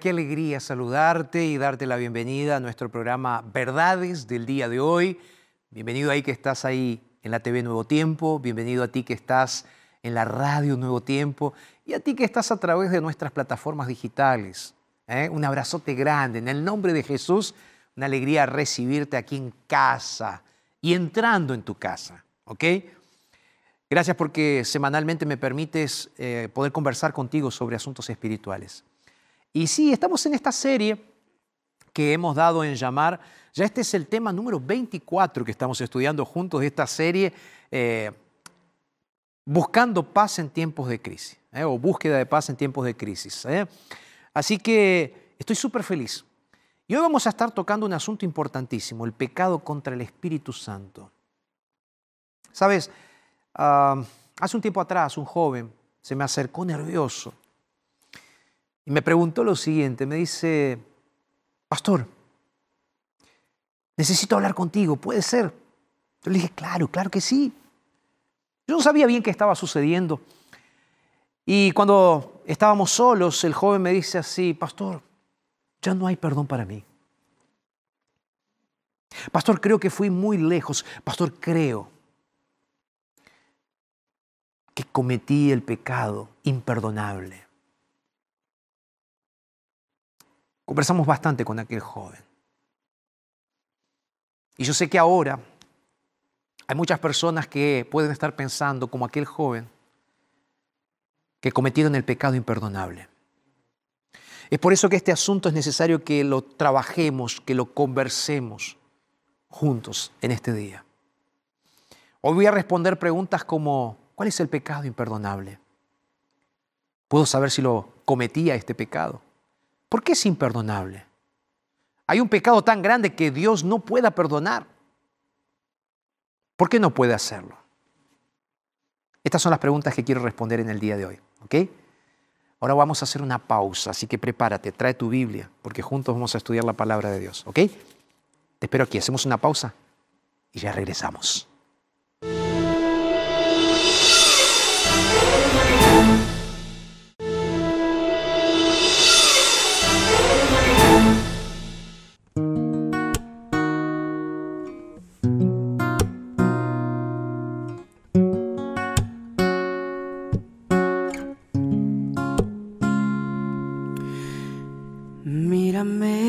Qué alegría saludarte y darte la bienvenida a nuestro programa Verdades del día de hoy. Bienvenido ahí que estás ahí en la TV Nuevo Tiempo, bienvenido a ti que estás en la radio Nuevo Tiempo y a ti que estás a través de nuestras plataformas digitales. ¿eh? Un abrazote grande. En el nombre de Jesús, una alegría recibirte aquí en casa y entrando en tu casa. ¿Ok? Gracias porque semanalmente me permites eh, poder conversar contigo sobre asuntos espirituales. Y sí, estamos en esta serie que hemos dado en llamar, ya este es el tema número 24 que estamos estudiando juntos de esta serie, eh, Buscando paz en tiempos de crisis, eh, o búsqueda de paz en tiempos de crisis. eh. Así que estoy súper feliz. Y hoy vamos a estar tocando un asunto importantísimo, el pecado contra el Espíritu Santo. Sabes, Ah, hace un tiempo atrás un joven se me acercó nervioso y me preguntó lo siguiente, me dice, pastor, necesito hablar contigo, ¿puede ser? Yo le dije, claro, claro que sí. Yo no sabía bien qué estaba sucediendo. Y cuando estábamos solos, el joven me dice así, pastor, ya no hay perdón para mí. Pastor, creo que fui muy lejos. Pastor, creo que cometí el pecado imperdonable. Conversamos bastante con aquel joven. Y yo sé que ahora hay muchas personas que pueden estar pensando como aquel joven que cometieron el pecado imperdonable. Es por eso que este asunto es necesario que lo trabajemos, que lo conversemos juntos en este día. Hoy voy a responder preguntas como, ¿cuál es el pecado imperdonable? ¿Puedo saber si lo cometía este pecado? ¿Por qué es imperdonable? Hay un pecado tan grande que Dios no pueda perdonar. ¿Por qué no puede hacerlo? Estas son las preguntas que quiero responder en el día de hoy. ¿ok? Ahora vamos a hacer una pausa, así que prepárate, trae tu Biblia, porque juntos vamos a estudiar la palabra de Dios. ¿ok? Te espero aquí, hacemos una pausa y ya regresamos. Mírame.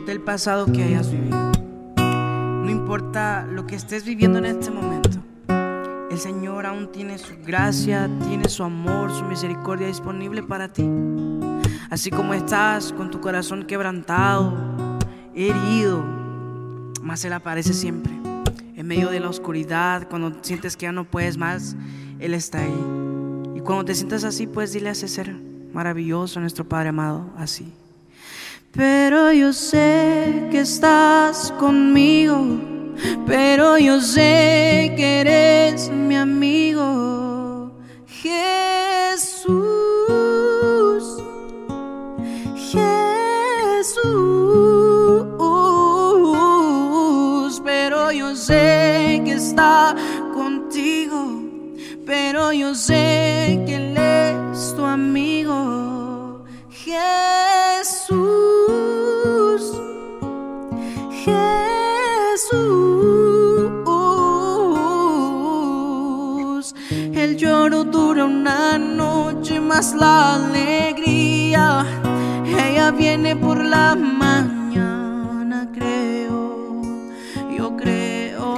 Importa el pasado que hayas vivido, no importa lo que estés viviendo en este momento. El Señor aún tiene su gracia, tiene su amor, su misericordia disponible para ti. Así como estás con tu corazón quebrantado, herido, más Él aparece siempre. En medio de la oscuridad, cuando sientes que ya no puedes más, Él está ahí. Y cuando te sientas así, puedes dile a ese ser maravilloso, nuestro Padre amado, así. Pero yo sé que estás conmigo. Pero yo sé que eres mi amigo, Jesús, Jesús, pero yo sé que está contigo, pero yo sé más la alegría. Ella viene por la mañana, creo. Yo creo.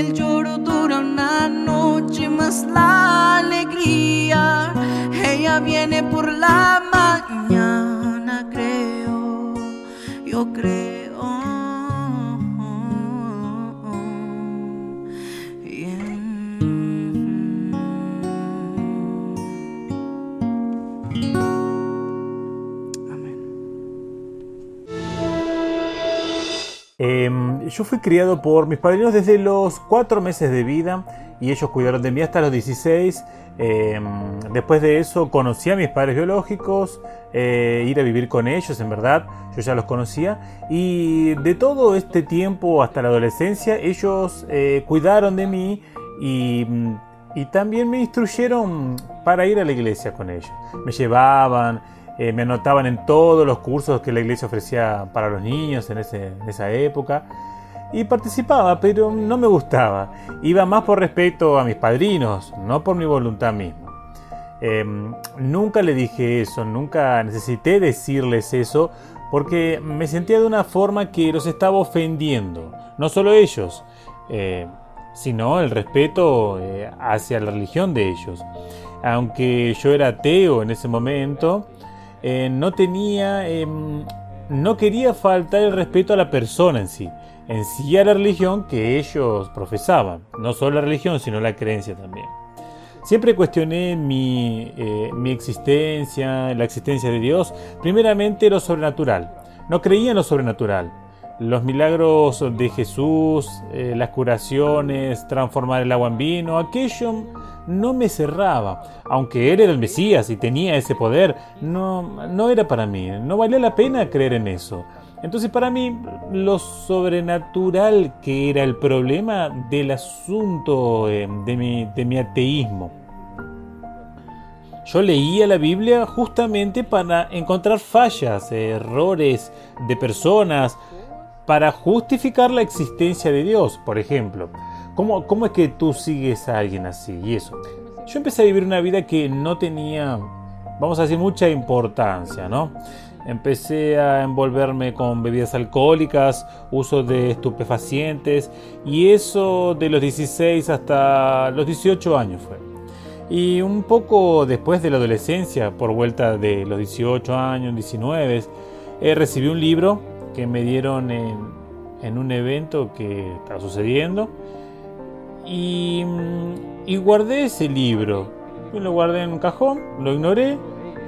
El lloro dura una noche, más la alegría. Ella viene por la mañana, creo. Yo creo. Yo fui criado por mis padrinos desde los 4 meses de vida y ellos cuidaron de mí hasta los 16. Eh, después de eso conocí a mis padres biológicos, eh, ir a vivir con ellos, en verdad, yo ya los conocía. Y de todo este tiempo hasta la adolescencia, ellos eh, cuidaron de mí y, y también me instruyeron para ir a la iglesia con ellos. Me llevaban, eh, me anotaban en todos los cursos que la iglesia ofrecía para los niños en, ese- en esa época. Y participaba, pero no me gustaba. Iba más por respeto a mis padrinos, no por mi voluntad misma. Eh, nunca le dije eso, nunca necesité decirles eso, porque me sentía de una forma que los estaba ofendiendo. No solo ellos, eh, sino el respeto eh, hacia la religión de ellos. Aunque yo era ateo en ese momento, eh, no tenía, em, no quería faltar el respeto a la persona en sí, en sí a la religión que ellos profesaban, no solo la religión, sino la creencia también. Siempre cuestioné mi, eh, mi existencia, la existencia de Dios, primeramente lo sobrenatural. No creía en lo sobrenatural. Los milagros de Jesús, eh, las curaciones, transformar el agua en vino, aquello no me cerraba. Aunque él era el Mesías y tenía ese poder, no, no era para mí, no valía la pena creer en eso. Entonces para mí lo sobrenatural que era el problema del asunto eh, de, mi, de mi ateísmo. Yo leía la Biblia justamente para encontrar fallas, errores de personas, para justificar la existencia de Dios, por ejemplo. ¿Cómo, ¿Cómo es que tú sigues a alguien así? Y eso. Yo empecé a vivir una vida que no tenía, vamos a decir, mucha importancia, ¿no? Empecé a envolverme con bebidas alcohólicas, uso de estupefacientes y eso de los 16 hasta los 18 años fue. Y un poco después de la adolescencia, por vuelta de los 18 años, 19, eh, recibí un libro que me dieron en, en un evento que estaba sucediendo y, mm, y guardé ese libro. lo guardé en un cajón, lo ignoré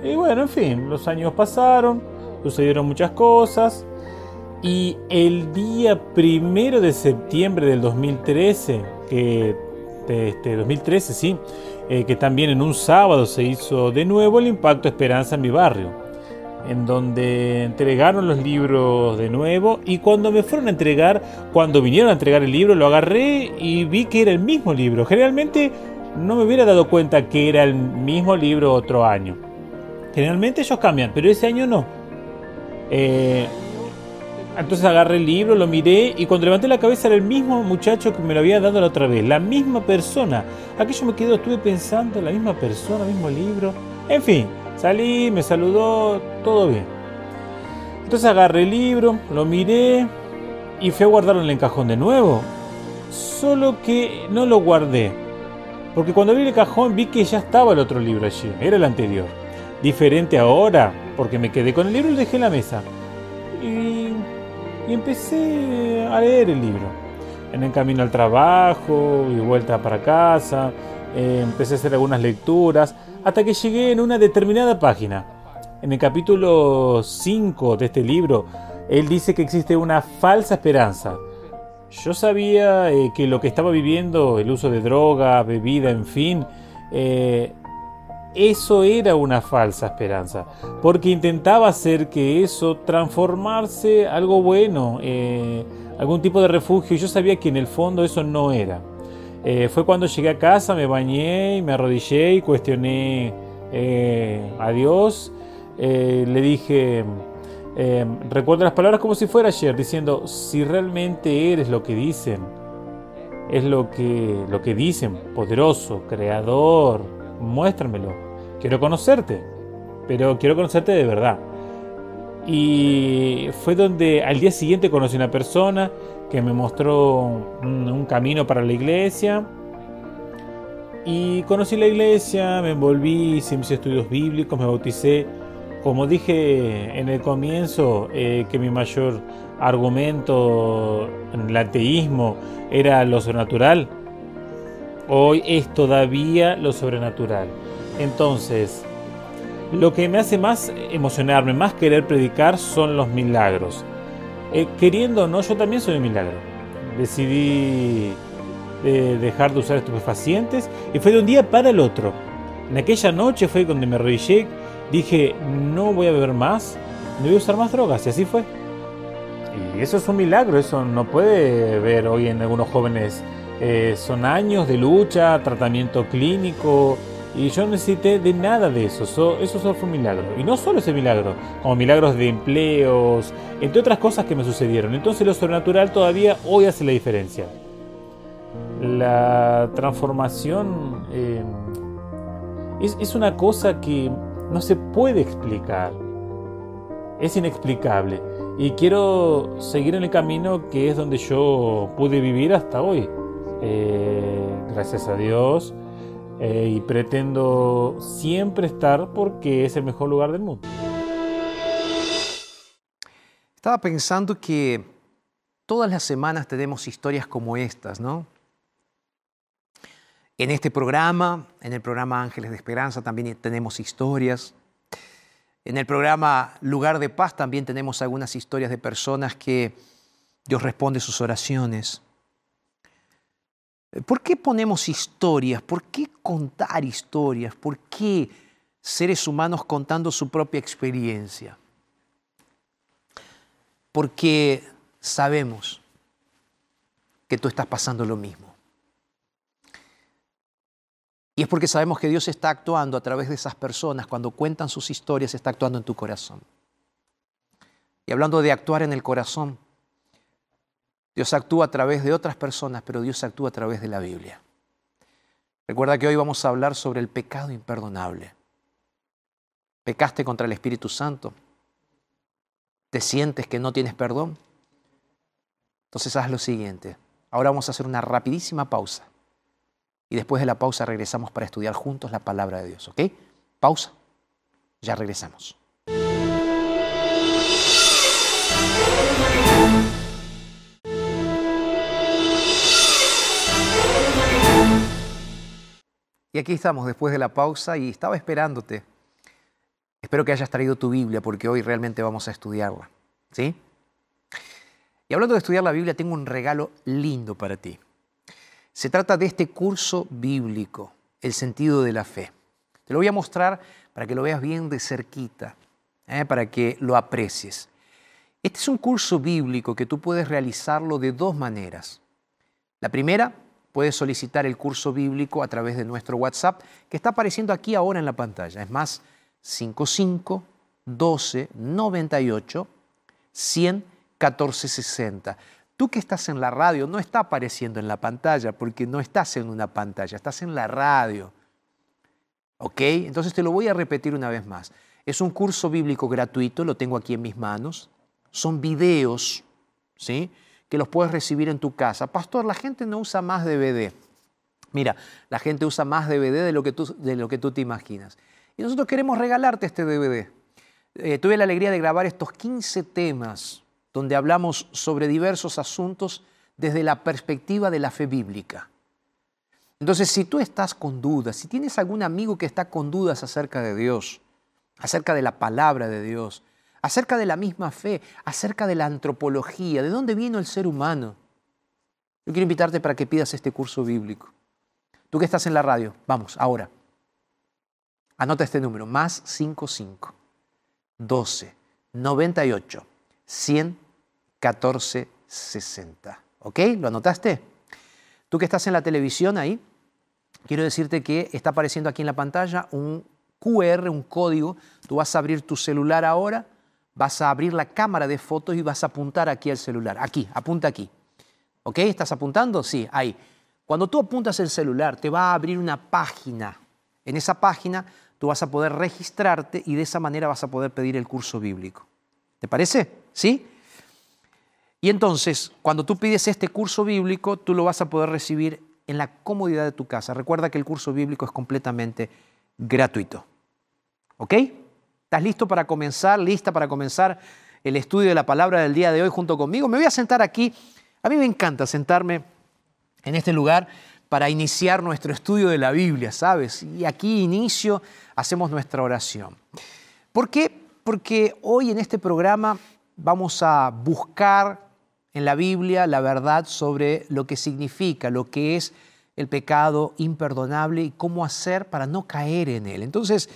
y bueno, en fin, los años pasaron, sucedieron muchas cosas. Y el día primero de septiembre del 2013, que este 2013 sí, eh, que también en un sábado se hizo de nuevo el Impacto Esperanza en mi barrio, en donde entregaron los libros de nuevo y cuando me fueron a entregar, cuando vinieron a entregar el libro, lo agarré y vi que era el mismo libro. Generalmente no me hubiera dado cuenta que era el mismo libro otro año. Generalmente ellos cambian, pero ese año no. Eh, entonces agarré el libro, lo miré y cuando levanté la cabeza era el mismo muchacho que me lo había dado la otra vez, la misma persona. Aquello me quedó, estuve pensando, la misma persona, mismo libro. En fin, salí, me saludó, todo bien. Entonces agarré el libro, lo miré y fui a guardarlo en el cajón de nuevo. Solo que no lo guardé. Porque cuando abrí el cajón vi que ya estaba el otro libro allí, era el anterior. Diferente ahora, porque me quedé con el libro y lo dejé en la mesa. Y, empecé a leer el libro. En el camino al trabajo y vuelta para casa, eh, empecé a hacer algunas lecturas, hasta que llegué en una determinada página. En el capítulo 5 de este libro, él dice que existe una falsa esperanza. Yo sabía eh, que lo que estaba viviendo, el uso de droga, bebida, en fin, eh, eso era una falsa esperanza, porque intentaba hacer que eso transformarse algo bueno, eh, algún tipo de refugio, y yo sabía que en el fondo eso no era. Eh, fue cuando llegué a casa, me bañé, me arrodillé y cuestioné eh, a Dios. le dije, recuerdo las palabras como si fuera ayer, diciendo, si realmente eres lo que dicen, es lo que, lo que dicen, poderoso, creador, muéstramelo. Quiero conocerte, pero quiero conocerte de verdad. Y fue donde al día siguiente conocí una persona que me mostró un, camino para la iglesia. Y conocí la iglesia, me envolví, hice estudios bíblicos, me bauticé. Como dije en el comienzo, eh, que mi mayor argumento en el ateísmo era lo sobrenatural, Hoy es todavía lo sobrenatural. Entonces, lo que me hace más emocionarme, más querer predicar, son los milagros. Eh, queriendo o no, yo también soy un milagro. Decidí eh, dejar de usar estupefacientes y fue de un día para el otro. En aquella noche fue cuando me arrodillé, dije, no voy a beber más, no voy a usar más drogas, y así fue. Y eso es un milagro, eso no puede ver hoy en algunos jóvenes eh, son años de lucha, tratamiento clínico, y yo no necesité de nada de eso. eso solo fue un milagro. Y no solo ese milagro, como milagros de empleos, entre otras cosas que me sucedieron. Entonces lo sobrenatural todavía hoy hace la diferencia. La transformación eh, es, es una cosa que no se puede explicar. Es inexplicable. Y quiero seguir en el camino que es donde yo pude vivir hasta hoy. Eh, gracias a Dios, eh, y pretendo siempre estar porque es el mejor lugar del mundo. Estaba pensando que todas las semanas tenemos historias como estas, ¿no? En este programa, en el programa Ángeles de Esperanza, también tenemos historias. En el programa Lugar de Paz también tenemos algunas historias de personas que Dios responde sus oraciones. ¿Por qué ponemos historias? ¿Por qué contar historias? ¿Por qué seres humanos contando su propia experiencia? Porque sabemos que tú estás pasando lo mismo. Y es porque sabemos que Dios está actuando a través de esas personas. Cuando cuentan sus historias, está actuando en tu corazón. Y hablando de actuar en el corazón, Dios actúa a través de otras personas, pero Dios actúa a través de la Biblia. Recuerda que hoy vamos a hablar sobre el pecado imperdonable. ¿Pecaste contra el Espíritu Santo? ¿Te sientes que no tienes perdón? Entonces haz lo siguiente. Ahora vamos a hacer una rapidísima pausa. Y después de la pausa regresamos para estudiar juntos la palabra de Dios. ¿Ok? Pausa. Ya regresamos. Y aquí estamos después de la pausa y estaba esperándote. Espero que hayas traído tu Biblia porque hoy realmente vamos a estudiarla. ¿Sí? Y hablando de estudiar la Biblia, tengo un regalo lindo para ti. Se trata de este curso bíblico, El sentido de la fe. Te lo voy a mostrar para que lo veas bien de cerquita, ¿eh? para que lo aprecies. Este es un curso bíblico que tú puedes realizarlo de dos maneras. La primera puedes solicitar el curso bíblico a través de nuestro WhatsApp que está apareciendo aquí ahora en la pantalla. Es más 55 12 98 100 14 60. Tú que estás en la radio no está apareciendo en la pantalla porque no estás en una pantalla, estás en la radio. ¿Ok? Entonces te lo voy a repetir una vez más. Es un curso bíblico gratuito, lo tengo aquí en mis manos. Son videos, ¿sí? Que los puedes recibir en tu casa. Pastor, la gente no usa más DVD. Mira, la gente usa más DVD de lo que tú, de lo que tú te imaginas. Y nosotros queremos regalarte este DVD. Eh, tuve la alegría de grabar estos 15 temas donde hablamos sobre diversos asuntos desde la perspectiva de la fe bíblica. Entonces, si tú estás con dudas, si tienes algún amigo que está con dudas acerca de Dios, acerca de la palabra de Dios, acerca de la misma fe, acerca de la antropología, de dónde vino el ser humano. Yo quiero invitarte para que pidas este curso bíblico. Tú que estás en la radio, vamos, ahora. Anota este número, más 55 12 98 100 14 60. ¿Ok? ¿Lo anotaste? Tú que estás en la televisión ahí, quiero decirte que está apareciendo aquí en la pantalla un QR, un código. Tú vas a abrir tu celular ahora vas a abrir la cámara de fotos y vas a apuntar aquí al celular. Aquí, apunta aquí. ¿Ok? ¿Estás apuntando? Sí, ahí. Cuando tú apuntas el celular, te va a abrir una página. En esa página tú vas a poder registrarte y de esa manera vas a poder pedir el curso bíblico. ¿Te parece? ¿Sí? Y entonces, cuando tú pides este curso bíblico, tú lo vas a poder recibir en la comodidad de tu casa. Recuerda que el curso bíblico es completamente gratuito. ¿Ok? ¿Estás listo para comenzar? ¿Lista para comenzar el estudio de la palabra del día de hoy junto conmigo? Me voy a sentar aquí. A mí me encanta sentarme en este lugar para iniciar nuestro estudio de la Biblia, ¿sabes? Y aquí inicio, hacemos nuestra oración. ¿Por qué? Porque hoy en este programa vamos a buscar en la Biblia la verdad sobre lo que significa, lo que es el pecado imperdonable y cómo hacer para no caer en él. Entonces,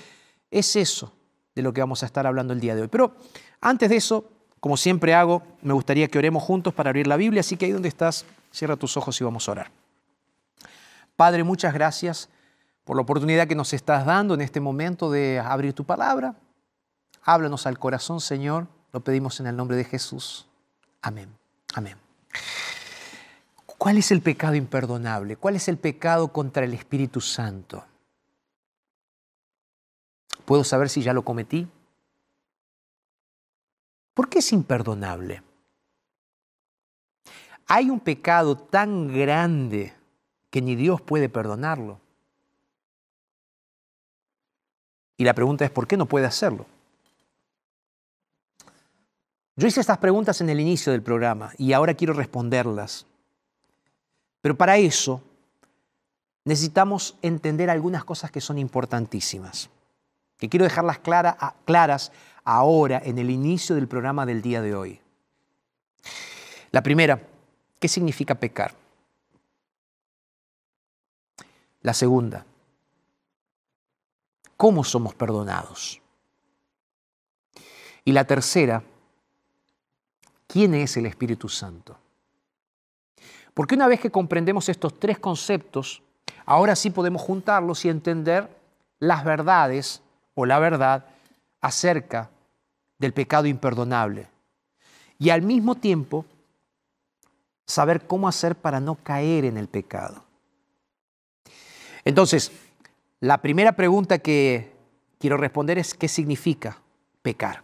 es eso de lo que vamos a estar hablando el día de hoy. Pero antes de eso, como siempre hago, me gustaría que oremos juntos para abrir la Biblia, así que ahí donde estás, cierra tus ojos y vamos a orar. Padre, muchas gracias por la oportunidad que nos estás dando en este momento de abrir tu palabra. Háblanos al corazón, Señor. Lo pedimos en el nombre de Jesús. Amén. Amén. ¿Cuál es el pecado imperdonable? ¿Cuál es el pecado contra el Espíritu Santo? ¿Puedo saber si ya lo cometí? ¿Por qué es imperdonable? Hay un pecado tan grande que ni Dios puede perdonarlo. Y la pregunta es, ¿por qué no puede hacerlo? Yo hice estas preguntas en el inicio del programa y ahora quiero responderlas. Pero para eso necesitamos entender algunas cosas que son importantísimas que quiero dejarlas claras ahora en el inicio del programa del día de hoy. La primera, ¿qué significa pecar? La segunda, ¿cómo somos perdonados? Y la tercera, ¿quién es el Espíritu Santo? Porque una vez que comprendemos estos tres conceptos, ahora sí podemos juntarlos y entender las verdades o la verdad acerca del pecado imperdonable. Y al mismo tiempo, saber cómo hacer para no caer en el pecado. Entonces, la primera pregunta que quiero responder es ¿qué significa pecar?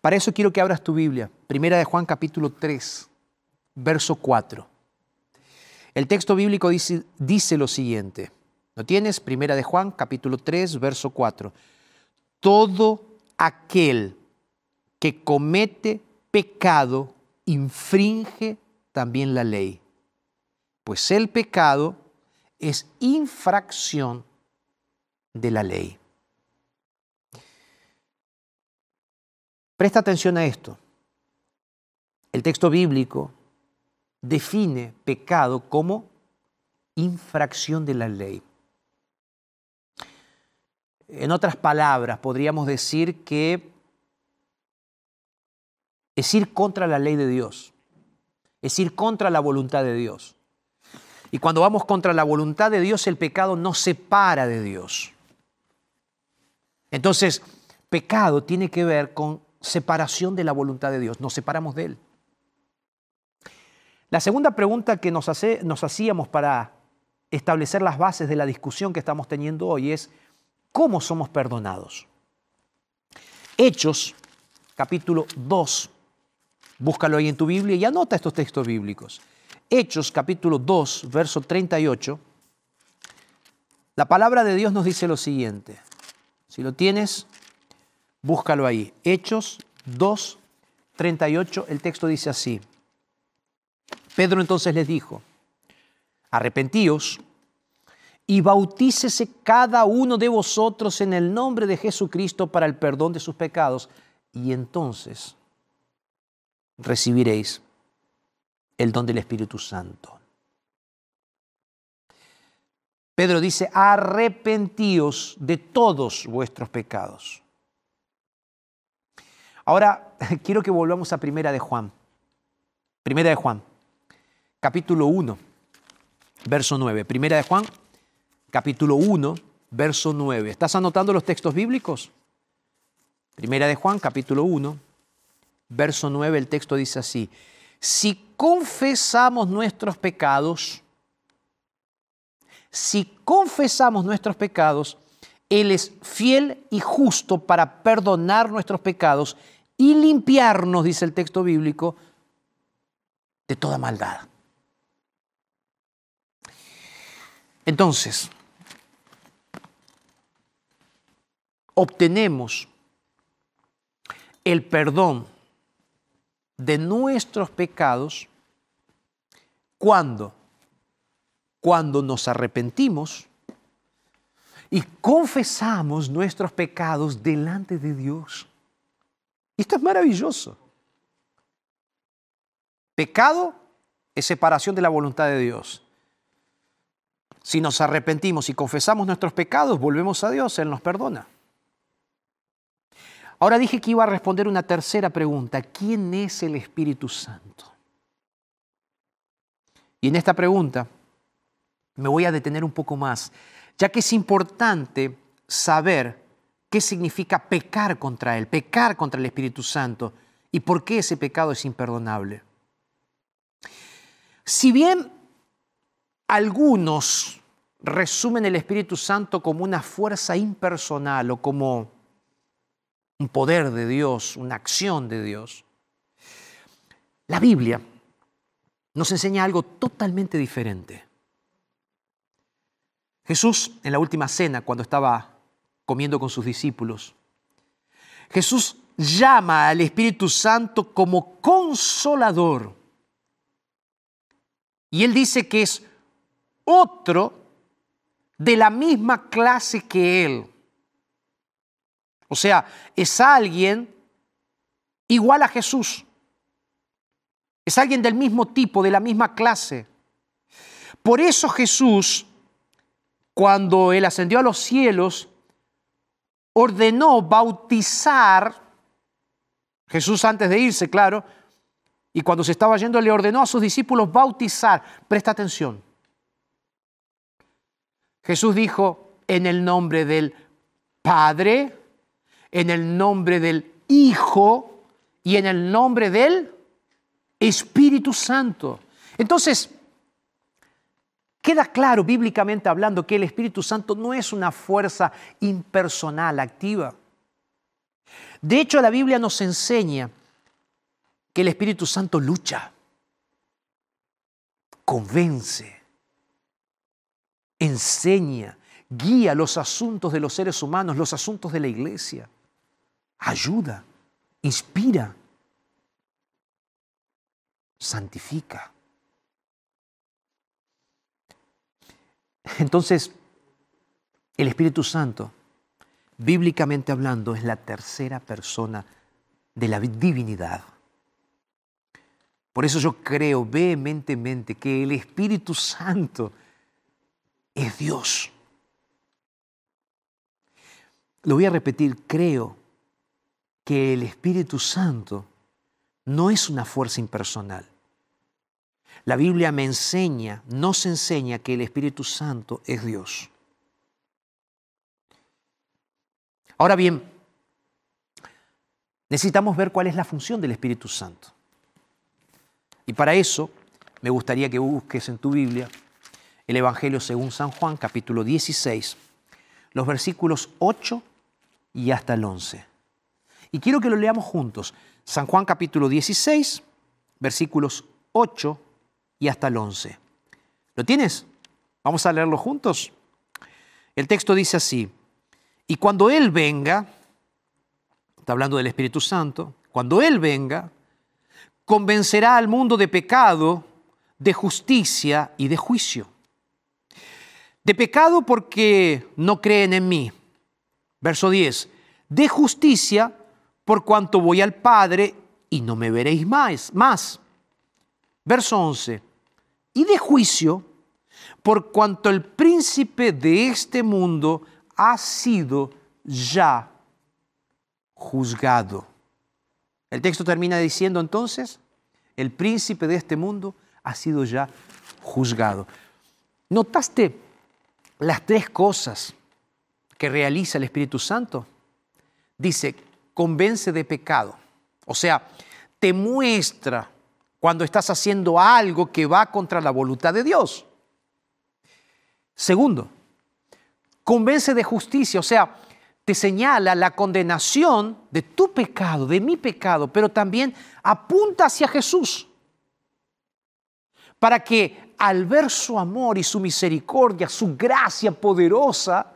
Para eso quiero que abras tu Biblia, Primera de Juan capítulo 3, verso 4. El texto bíblico dice, dice lo siguiente. ¿No tienes? Primera de Juan capítulo 3, verso 4. Todo aquel que comete pecado infringe también la ley, pues el pecado es infracción de la ley. Presta atención a esto. El texto bíblico define pecado como infracción de la ley. En otras palabras, podríamos decir que es ir contra la ley de Dios, es ir contra la voluntad de Dios. Y cuando vamos contra la voluntad de Dios, el pecado nos separa de Dios. Entonces, pecado tiene que ver con separación de la voluntad de Dios, nos separamos de Él. La segunda pregunta que nos, nos hacíamos para establecer las bases de la discusión que estamos teniendo hoy es, ¿cómo somos perdonados? Hechos, capítulo 2, búscalo ahí en tu Biblia y anota estos textos bíblicos. Hechos, capítulo 2, verso 38, la palabra de Dios nos dice lo siguiente. Si lo tienes, búscalo ahí. Hechos 2, 38, el texto dice así. Pedro entonces les dijo, arrepentíos y bautícese cada uno de vosotros en el nombre de Jesucristo para el perdón de sus pecados, y entonces recibiréis el don del Espíritu Santo. Pedro dice, arrepentíos de todos vuestros pecados. Ahora quiero que volvamos a Primera de Juan. Primera de Juan capítulo 1, verso 9. Primera de Juan, capítulo 1, verso 9. ¿Estás anotando los textos bíblicos? Primera de Juan, capítulo 1, verso 9, el texto dice así, si confesamos nuestros pecados, si confesamos nuestros pecados, Él es fiel y justo para perdonar nuestros pecados y limpiarnos, dice el texto bíblico, de toda maldad. Entonces, obtenemos el perdón de nuestros pecados cuando cuando nos arrepentimos y confesamos nuestros pecados delante de Dios. Esto es maravilloso. Pecado es separación de la voluntad de Dios. Si nos arrepentimos y confesamos nuestros pecados, volvemos a Dios, Él nos perdona. Ahora dije que iba a responder una tercera pregunta. ¿Quién es el Espíritu Santo? Y en esta pregunta me voy a detener un poco más, ya que es importante saber qué significa pecar contra Él, pecar contra el Espíritu Santo y por qué ese pecado es imperdonable. Si bien algunos resumen el Espíritu Santo como una fuerza impersonal o como un poder de Dios, una acción de Dios. La Biblia nos enseña algo totalmente diferente. Jesús, en la última cena, cuando estaba comiendo con sus discípulos, Jesús llama al Espíritu Santo como consolador. Y él dice que es otro de la misma clase que él. O sea, es alguien igual a Jesús. Es alguien del mismo tipo, de la misma clase. Por eso Jesús cuando Él ascendió a los cielos, ordenó bautizar, Jesús antes de irse, claro, y cuando se estaba yendo le ordenó a sus discípulos bautizar. Presta atención. Jesús dijo, en el nombre del Padre, en el nombre del Hijo y en el nombre del Espíritu Santo. Entonces, queda claro bíblicamente hablando que el Espíritu Santo no es una fuerza impersonal, activa. De hecho, la Biblia nos enseña que el Espíritu Santo lucha, convence, enseña, guía los asuntos de los seres humanos, los asuntos de la iglesia, ayuda, inspira, santifica. Entonces, el Espíritu Santo, bíblicamente hablando, es la tercera persona de la divinidad. Por eso yo creo vehementemente que el Espíritu Santo es Dios. Lo voy a repetir, creo que el Espíritu Santo no es una fuerza impersonal. La Biblia me enseña, nos enseña que el Espíritu Santo es Dios. Ahora bien, necesitamos ver cuál es la función del Espíritu Santo. Y para eso me gustaría que busques en tu Biblia el Evangelio según San Juan, capítulo 16, los versículos 8 y hasta el 11. Y quiero que lo leamos juntos. San Juan capítulo 16, versículos 8 y hasta el 11. ¿Lo tienes? Vamos a leerlo juntos. El texto dice así, y cuando Él venga, está hablando del Espíritu Santo, cuando Él venga, convencerá al mundo de pecado, de justicia y de juicio. De pecado porque no creen en mí. Verso 10. De justicia por cuanto voy al Padre y no me veréis más. más. Verso 11. Y de juicio por cuanto el príncipe de este mundo ha sido ya juzgado. El texto termina diciendo entonces, el príncipe de este mundo ha sido ya juzgado. ¿Notaste las tres cosas que realiza el Espíritu Santo? Dice, convence de pecado. O sea, te muestra cuando estás haciendo algo que va contra la voluntad de Dios. Segundo, convence de justicia, o sea, te señala la condenación de tu pecado, de mi pecado, pero también apunta hacia Jesús. Para que al ver su amor y su misericordia, su gracia poderosa,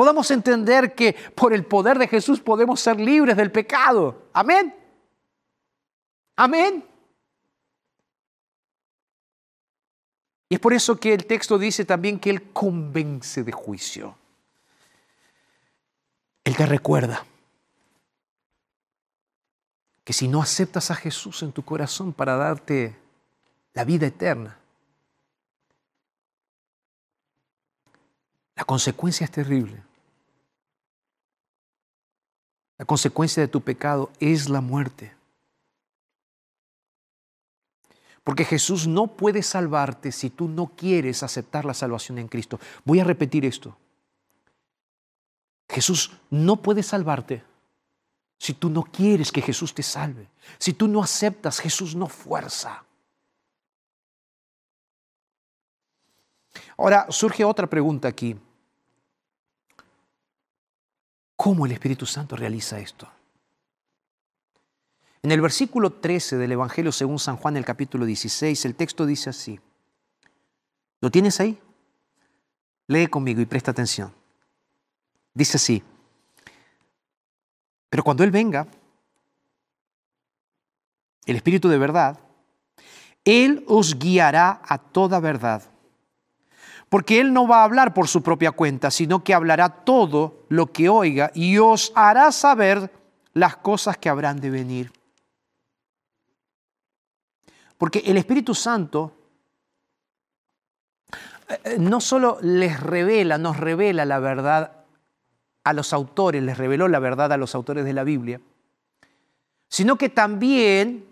podamos entender que por el poder de Jesús podemos ser libres del pecado. Amén. Amén. Y es por eso que el texto dice también que Él convence de juicio. Él te recuerda que si no aceptas a Jesús en tu corazón para darte la vida eterna, la consecuencia es terrible. La consecuencia de tu pecado es la muerte. Porque Jesús no puede salvarte si tú no quieres aceptar la salvación en Cristo. Voy a repetir esto. Jesús no puede salvarte si tú no quieres que Jesús te salve. Si tú no aceptas, Jesús no fuerza. Ahora surge otra pregunta aquí. ¿Cómo el Espíritu Santo realiza esto? En el versículo 13 del Evangelio según San Juan, el capítulo 16, el texto dice así. ¿Lo tienes ahí? Lee conmigo y presta atención. Dice así, pero cuando Él venga, el Espíritu de verdad, Él os guiará a toda verdad. Porque Él no va a hablar por su propia cuenta, sino que hablará todo lo que oiga y os hará saber las cosas que habrán de venir. Porque el Espíritu Santo eh, no solo les revela, nos revela la verdad a los autores, les reveló la verdad a los autores de la Biblia, sino que también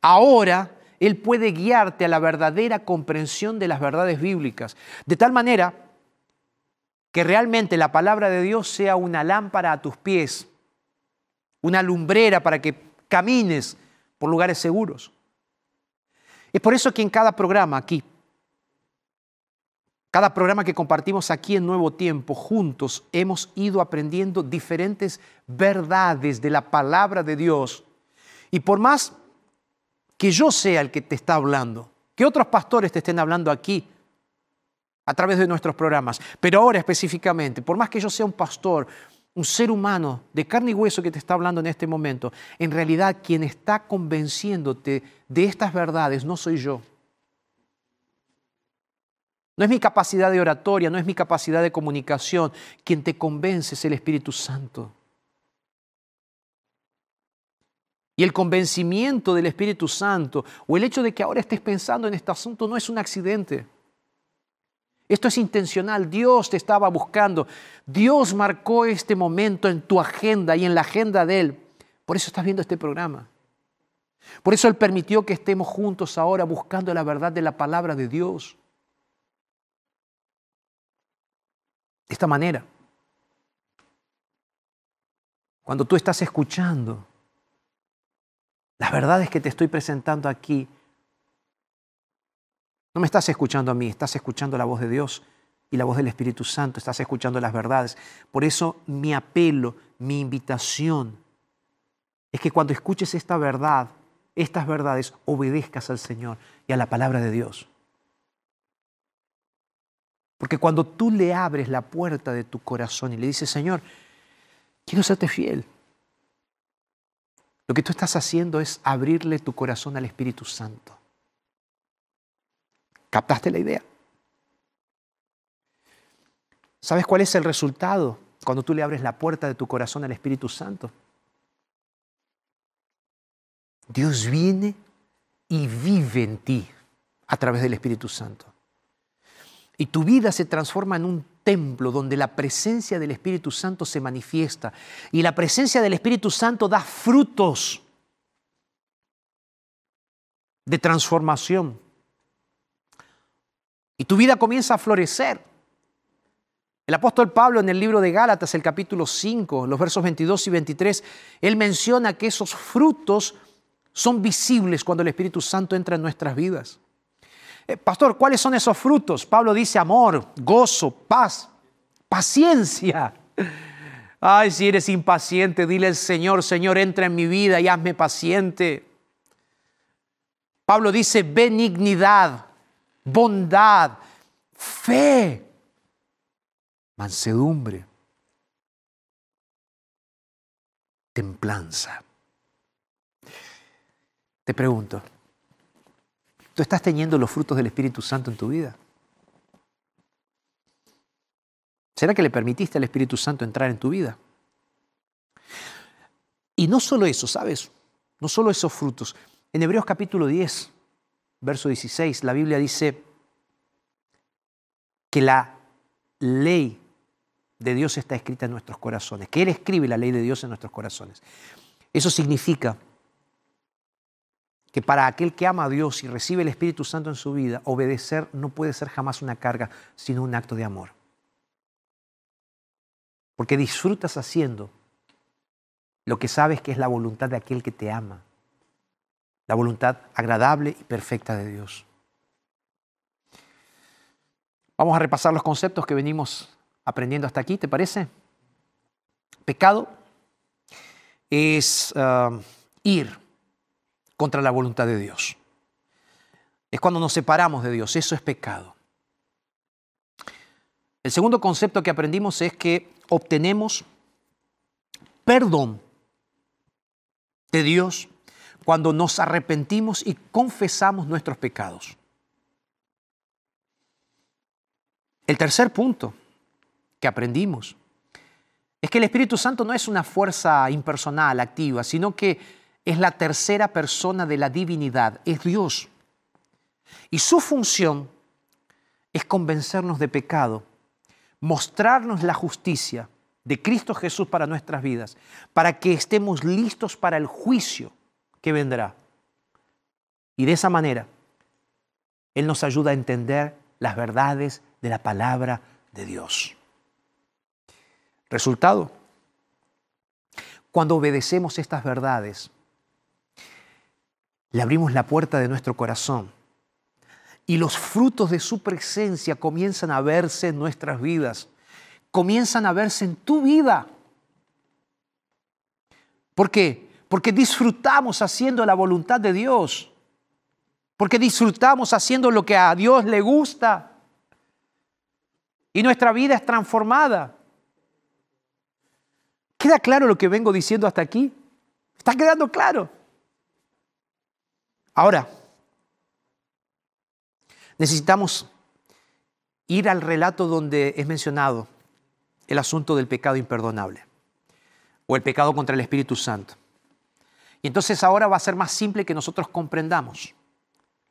ahora Él puede guiarte a la verdadera comprensión de las verdades bíblicas, de tal manera que realmente la palabra de Dios sea una lámpara a tus pies, una lumbrera para que camines por lugares seguros. Es por eso que en cada programa aquí, cada programa que compartimos aquí en Nuevo Tiempo, juntos hemos ido aprendiendo diferentes verdades de la palabra de Dios. Y por más que yo sea el que te está hablando, que otros pastores te estén hablando aquí a través de nuestros programas, pero ahora específicamente, por más que yo sea un pastor, un ser humano de carne y hueso que te está hablando en este momento, en realidad quien está convenciéndote de estas verdades no soy yo. No es mi capacidad de oratoria, no es mi capacidad de comunicación. Quien te convence es el Espíritu Santo. Y el convencimiento del Espíritu Santo o el hecho de que ahora estés pensando en este asunto no es un accidente. Esto es intencional. Dios te estaba buscando. Dios marcó este momento en tu agenda y en la agenda de Él. Por eso estás viendo este programa. Por eso Él permitió que estemos juntos ahora buscando la verdad de la palabra de Dios. De esta manera, cuando tú estás escuchando las verdades que te estoy presentando aquí, no me estás escuchando a mí, estás escuchando la voz de Dios y la voz del Espíritu Santo, estás escuchando las verdades. Por eso mi apelo, mi invitación, es que cuando escuches esta verdad, estas verdades, obedezcas al Señor y a la palabra de Dios. Porque cuando tú le abres la puerta de tu corazón y le dices, Señor, quiero serte fiel, lo que tú estás haciendo es abrirle tu corazón al Espíritu Santo. ¿Captaste la idea? ¿Sabes cuál es el resultado cuando tú le abres la puerta de tu corazón al Espíritu Santo? Dios viene y vive en ti a través del Espíritu Santo. Y tu vida se transforma en un templo donde la presencia del Espíritu Santo se manifiesta. Y la presencia del Espíritu Santo da frutos de transformación. Y tu vida comienza a florecer. El apóstol Pablo en el libro de Gálatas, el capítulo 5, los versos 22 y 23, él menciona que esos frutos son visibles cuando el Espíritu Santo entra en nuestras vidas. Eh, pastor, ¿cuáles son esos frutos? Pablo dice amor, gozo, paz, paciencia. Ay, si eres impaciente, dile al Señor, Señor, entra en mi vida y hazme paciente. Pablo dice benignidad, bondad, fe, mansedumbre, templanza. Te pregunto, ¿Tú estás teniendo los frutos del Espíritu Santo en tu vida? ¿Será que le permitiste al Espíritu Santo entrar en tu vida? Y no solo eso, ¿sabes? No solo esos frutos. En Hebreos capítulo 10, verso 16, la Biblia dice que la ley de Dios está escrita en nuestros corazones, que Él escribe la ley de Dios en nuestros corazones. Eso significa que para aquel que ama a Dios y recibe el Espíritu Santo en su vida, obedecer no puede ser jamás una carga, sino un acto de amor. Porque disfrutas haciendo lo que sabes que es la voluntad de aquel que te ama, la voluntad agradable y perfecta de Dios. Vamos a repasar los conceptos que venimos aprendiendo hasta aquí, ¿te parece? Pecado es ah, ir contra la voluntad de Dios. Es cuando nos separamos de Dios, eso es pecado. El segundo concepto que aprendimos es que obtenemos perdón de Dios cuando nos arrepentimos y confesamos nuestros pecados. El tercer punto que aprendimos es que el Espíritu Santo no es una fuerza impersonal, activa, sino que es la tercera persona de la divinidad, es Dios. Y su función es convencernos de pecado, mostrarnos la justicia de Cristo Jesús para nuestras vidas, para que estemos listos para el juicio que vendrá. Y de esa manera, Él nos ayuda a entender las verdades de la palabra de Dios. Resultado, cuando obedecemos estas verdades, le abrimos la puerta de nuestro corazón y los frutos de su presencia comienzan a verse en nuestras vidas, comienzan a verse en tu vida. ¿Por qué? Porque disfrutamos haciendo la voluntad de Dios, porque disfrutamos haciendo lo que a Dios le gusta y nuestra vida es transformada. ¿Queda claro lo que vengo diciendo hasta aquí? ¿Está quedando claro? Ahora, Necesitamos ir al relato donde es mencionado el asunto del pecado imperdonable o el pecado contra el Espíritu Santo. Y entonces ahora va a ser más simple que nosotros comprendamos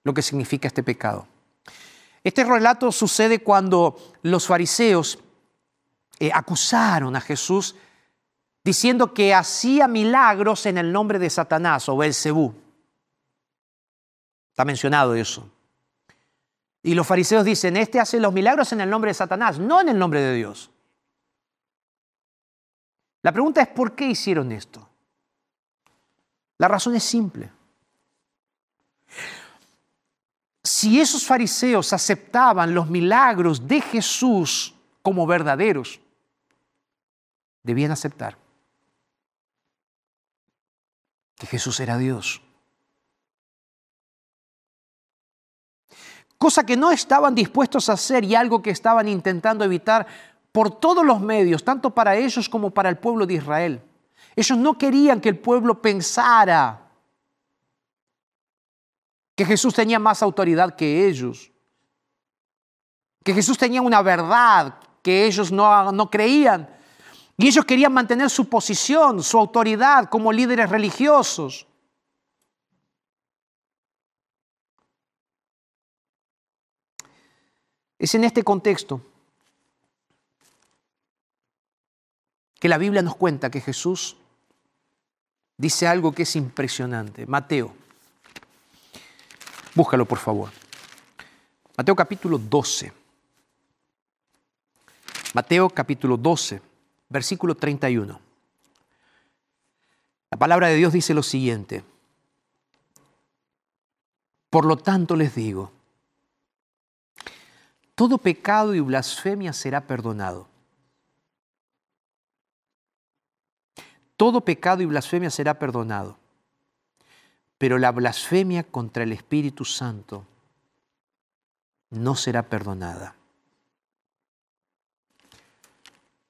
lo que significa este pecado. Este relato sucede cuando los fariseos eh, acusaron a Jesús diciendo que hacía milagros en el nombre de Satanás o Belcebú. Está mencionado eso. Y los fariseos dicen, este hace los milagros en el nombre de Satanás, no en el nombre de Dios. La pregunta es, ¿por qué hicieron esto? La razón es simple. Si esos fariseos aceptaban los milagros de Jesús como verdaderos, debían aceptar que Jesús era Dios. Cosa que no estaban dispuestos a hacer y algo que estaban intentando evitar por todos los medios, tanto para ellos como para el pueblo de Israel. Ellos no querían que el pueblo pensara que Jesús tenía más autoridad que ellos, que Jesús tenía una verdad que ellos no, no creían. Y ellos querían mantener su posición, su autoridad como líderes religiosos. Es en este contexto que la Biblia nos cuenta que Jesús dice algo que es impresionante. Mateo, búscalo por favor. Mateo capítulo 12. Mateo capítulo 12, versículo 31. La palabra de Dios dice lo siguiente. Por lo tanto les digo, todo pecado y blasfemia será perdonado. Todo pecado y blasfemia será perdonado. Pero la blasfemia contra el Espíritu Santo no será perdonada.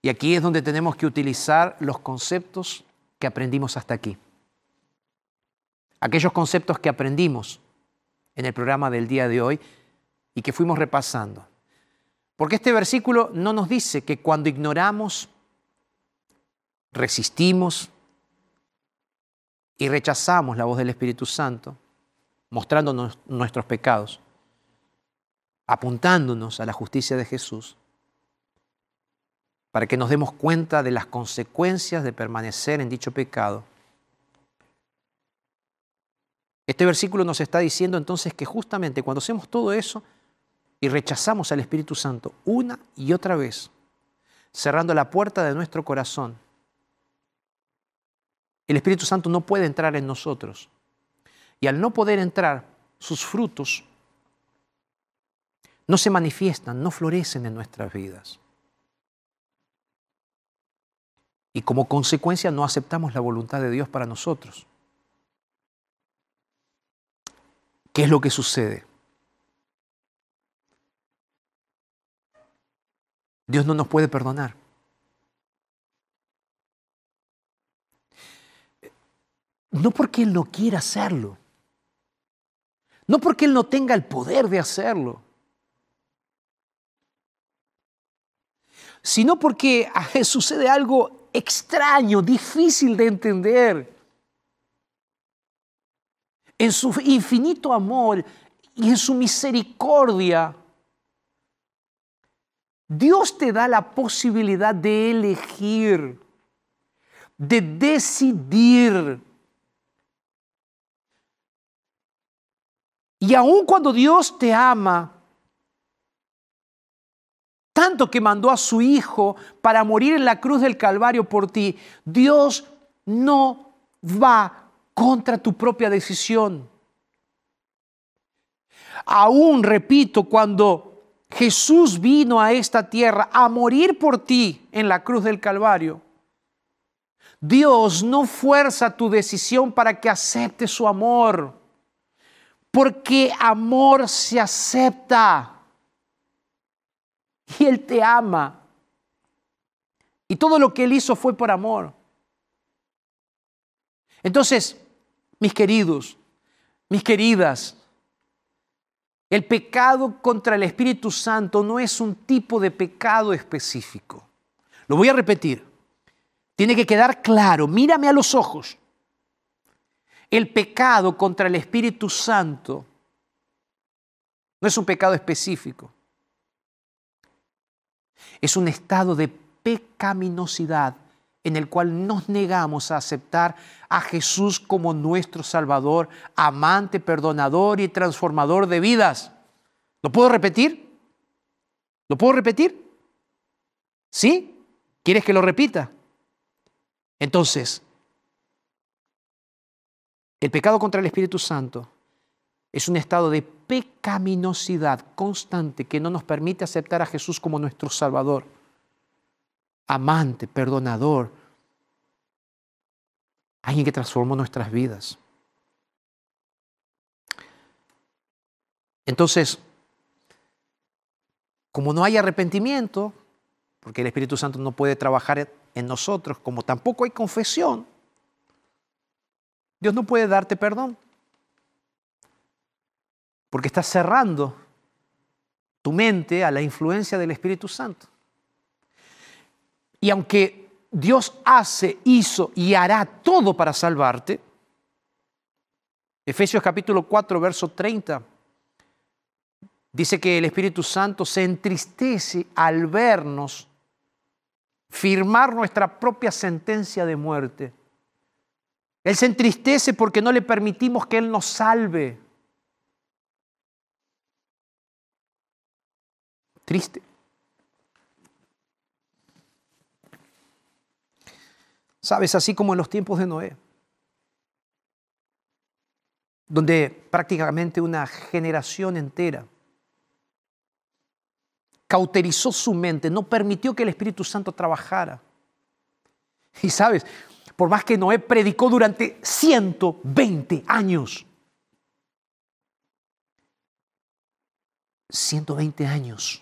Y aquí es donde tenemos que utilizar los conceptos que aprendimos hasta aquí. Aquellos conceptos que aprendimos en el programa del día de hoy y que fuimos repasando. Porque este versículo no nos dice que cuando ignoramos, resistimos y rechazamos la voz del Espíritu Santo, mostrándonos nuestros pecados, apuntándonos a la justicia de Jesús, para que nos demos cuenta de las consecuencias de permanecer en dicho pecado. Este versículo nos está diciendo entonces que justamente cuando hacemos todo eso, y rechazamos al Espíritu Santo una y otra vez, cerrando la puerta de nuestro corazón, el Espíritu Santo no puede entrar en nosotros. Y al no poder entrar, sus frutos no se manifiestan, no florecen en nuestras vidas. Y como consecuencia no aceptamos la voluntad de Dios para nosotros. ¿Qué es lo que sucede? Dios no nos puede perdonar. No porque Él no quiera hacerlo. No porque Él no tenga el poder de hacerlo. Sino porque sucede algo extraño, difícil de entender. En su infinito amor y en su misericordia, Dios te da la posibilidad de elegir, de decidir. Y aun cuando Dios te ama, tanto que mandó a su Hijo para morir en la cruz del Calvario por ti, Dios no va contra tu propia decisión. Aún, repito, cuando Jesús vino a esta tierra a morir por ti en la cruz del Calvario, Dios no fuerza tu decisión para que aceptes su amor, porque amor se acepta y Él te ama. Y todo lo que Él hizo fue por amor. Entonces, mis queridos, mis queridas, el pecado contra el Espíritu Santo no es un tipo de pecado específico. Lo voy a repetir. Tiene que quedar claro, mírame a los ojos. El pecado contra el Espíritu Santo no es un pecado específico. Es un estado de pecaminosidad en el cual nos negamos a aceptar a Jesús como nuestro Salvador, amante, perdonador y transformador de vidas. ¿Lo puedo repetir? ¿Lo puedo repetir? ¿Sí? ¿Quieres que lo repita? Entonces, el pecado contra el Espíritu Santo es un estado de pecaminosidad constante que no nos permite aceptar a Jesús como nuestro Salvador, amante, perdonador, alguien que transformó nuestras vidas. Entonces, como no hay arrepentimiento, porque el Espíritu Santo no puede trabajar en nosotros, como tampoco hay confesión, Dios no puede darte perdón. Porque estás cerrando tu mente a la influencia del Espíritu Santo. Y aunque Dios hace, hizo y hará todo para salvarte. Efesios capítulo 4, verso 30. Dice que el Espíritu Santo se entristece al vernos firmar nuestra propia sentencia de muerte. Él se entristece porque no le permitimos que Él nos salve. Triste. Sabes, así como en los tiempos de Noé, donde prácticamente una generación entera cauterizó su mente, no permitió que el Espíritu Santo trabajara. Y sabes, por más que Noé predicó durante 120 años, 120 años,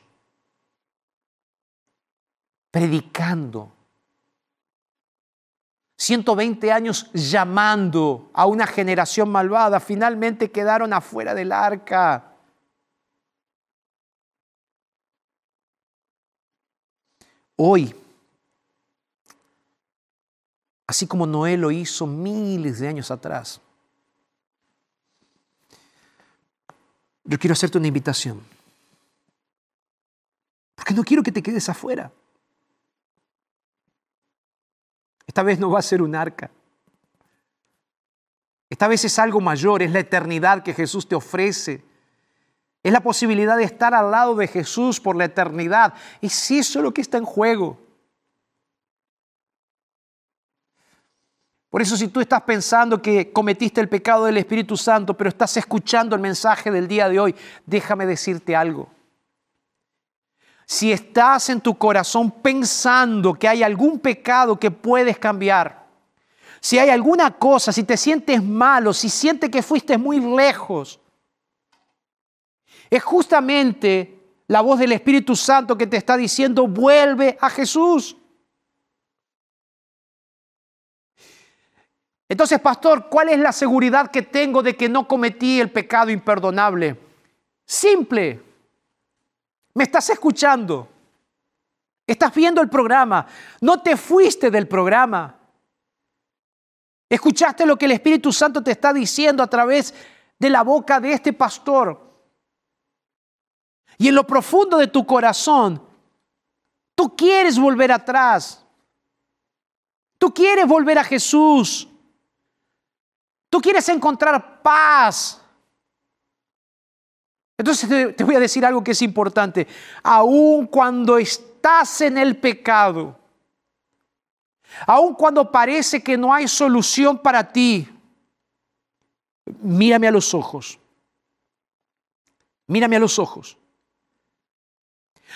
predicando 120 años llamando a una generación malvada, finalmente quedaron afuera del arca. Hoy, así como Noé lo hizo miles de años atrás, yo quiero hacerte una invitación. Porque no quiero que te quedes afuera. Esta vez no va a ser un arca. Esta vez es algo mayor, es la eternidad que Jesús te ofrece. Es la posibilidad de estar al lado de Jesús por la eternidad. Es eso lo que está en juego. Por eso si tú estás pensando que cometiste el pecado del Espíritu Santo, pero estás escuchando el mensaje del día de hoy, déjame decirte algo si estás en tu corazón pensando que hay algún pecado que puedes cambiar, si hay alguna cosa, si te sientes malo, si sientes que fuiste muy lejos, es justamente la voz del Espíritu Santo que te está diciendo, vuelve a Jesús. Entonces, pastor, ¿cuál es la seguridad que tengo de que no cometí el pecado imperdonable? Simple. ¿Me estás escuchando? ¿Estás viendo el programa? No te fuiste del programa. Escuchaste lo que el Espíritu Santo te está diciendo a través de la boca de este pastor. Y en lo profundo de tu corazón, Tú quieres volver atrás. Tú quieres volver a Jesús. Tú quieres encontrar paz. Entonces te, voy a decir algo que es importante. Aun cuando estás en el pecado, aun cuando parece que no hay solución para ti, mírame a los ojos. Mírame a los ojos.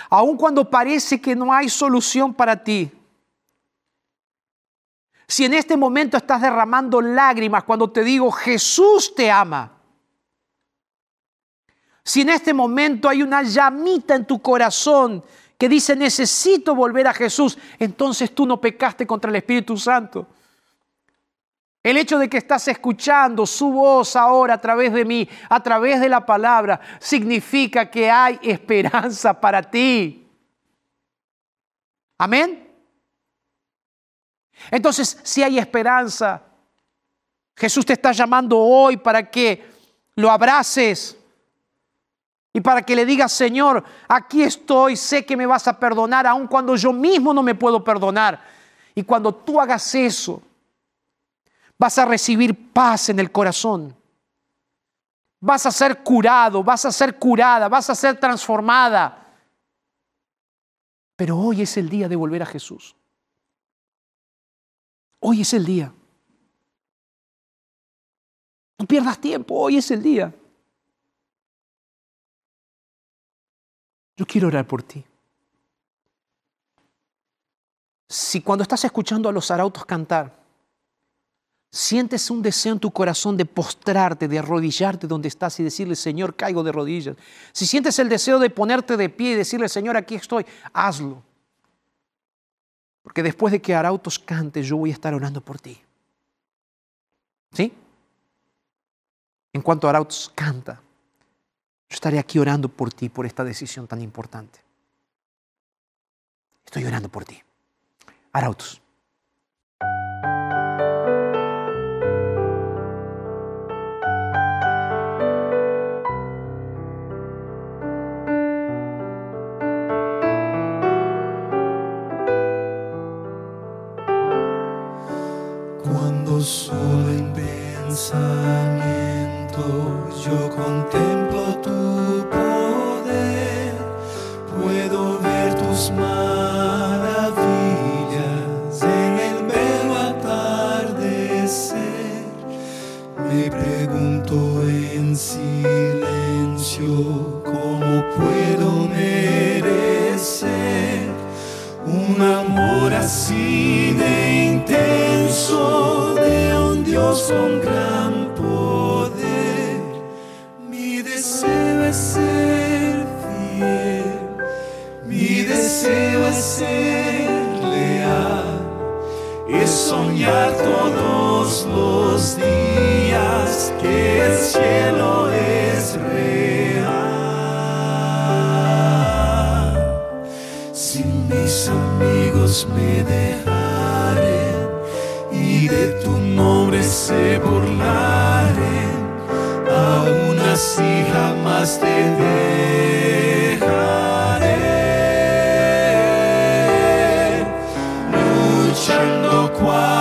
Aun cuando parece que no hay solución para ti, si en este momento estás derramando lágrimas cuando te digo Jesús te ama, si en este momento hay una llamita en tu corazón que dice necesito volver a Jesús, entonces tú no pecaste contra el Espíritu Santo. El hecho de que estás escuchando su voz ahora a través de mí, a través de la palabra, significa que hay esperanza para ti. Amén. Entonces, si hay esperanza, Jesús te está llamando hoy para que lo abraces y para que le digas, Señor, aquí estoy, sé que me vas a perdonar, aun cuando yo mismo no me puedo perdonar. Y cuando tú hagas eso, vas a recibir paz en el corazón. Vas a ser curado, vas a ser curada, vas a ser transformada. Pero hoy es el día de volver a Jesús. Hoy es el día. No pierdas tiempo, hoy es el día. Yo quiero orar por ti. Si cuando estás escuchando a los arautos cantar, sientes un deseo en tu corazón de postrarte, de arrodillarte donde estás y decirle, Señor, caigo de rodillas. Si sientes el deseo de ponerte de pie y decirle, Señor, aquí estoy, hazlo. Porque después de que Arautos cante, yo voy a estar orando por ti. ¿Sí? En cuanto Arautos canta, yo estaré aquí orando por ti, por esta decisión tan importante. Estoy orando por ti. Arautos. Cuando solo en pensamiento yo contemplo amor me dejaren y de tu nombre se burlaren, aún así jamás te dejaré. Luchando cual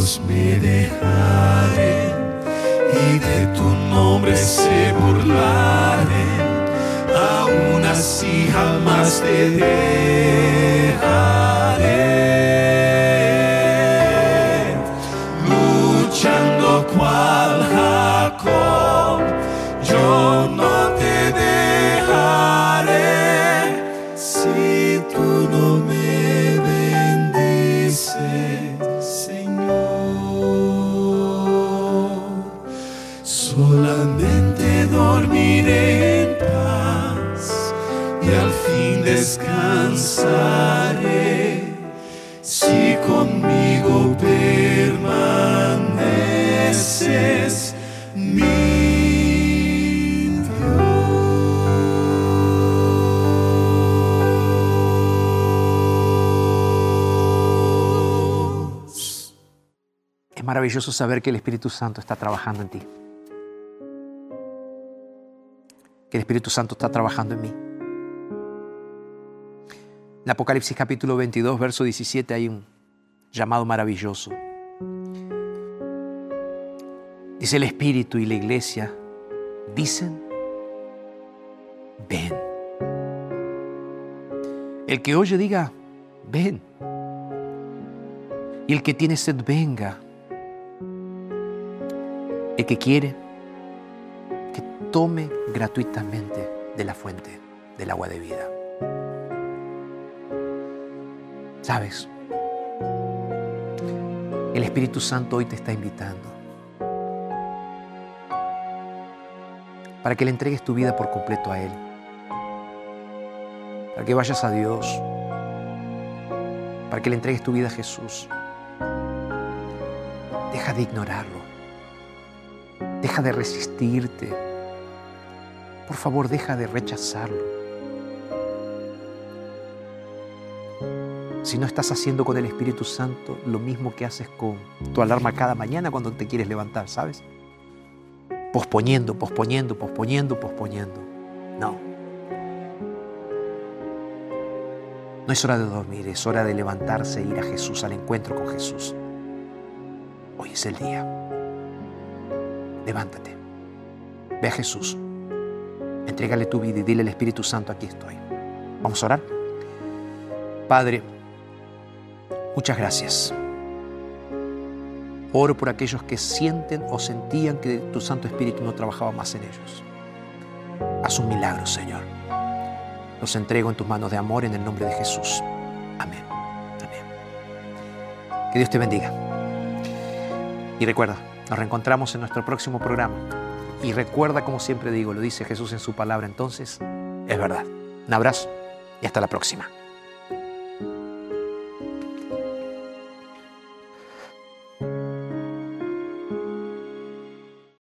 amigos me dejaren y de tu nombre se burlaren, aún así jamás te dejaré. Maravilloso saber que el Espíritu Santo está trabajando en ti. Que el Espíritu Santo está trabajando en mí. En Apocalipsis capítulo 22, verso 17 hay un llamado maravilloso. Dice el Espíritu y la iglesia, dicen, ven. El que oye diga, ven. Y el que tiene sed, venga. El que quiere, que tome gratuitamente de la fuente del agua de vida. ¿Sabes? El Espíritu Santo hoy te está invitando para que le entregues tu vida por completo a Él, para que vayas a Dios, para que le entregues tu vida a Jesús. Deja de ignorarlo, deja de resistirte, por favor deja de rechazarlo. si no estás haciendo con el Espíritu Santo lo mismo que haces con tu alarma cada mañana cuando te quieres levantar, ¿sabes? Posponiendo, posponiendo, posponiendo, posponiendo. No. No es hora de dormir, es hora de levantarse e ir a Jesús, al encuentro con Jesús. Hoy es el día. Levántate. Ve a Jesús. Entrégale tu vida y dile al Espíritu Santo, aquí estoy. Vamos a orar. Padre, Muchas gracias. Oro por aquellos que sienten o sentían que tu Santo Espíritu no trabajaba más en ellos. Haz un milagro, Señor. Los entrego en tus manos de amor en el nombre de Jesús. Amén. Amén. Que Dios te bendiga. Y recuerda, nos reencontramos en nuestro próximo programa. Y recuerda, como siempre digo, lo dice Jesús en su palabra, entonces, es verdad. Un abrazo y hasta la próxima.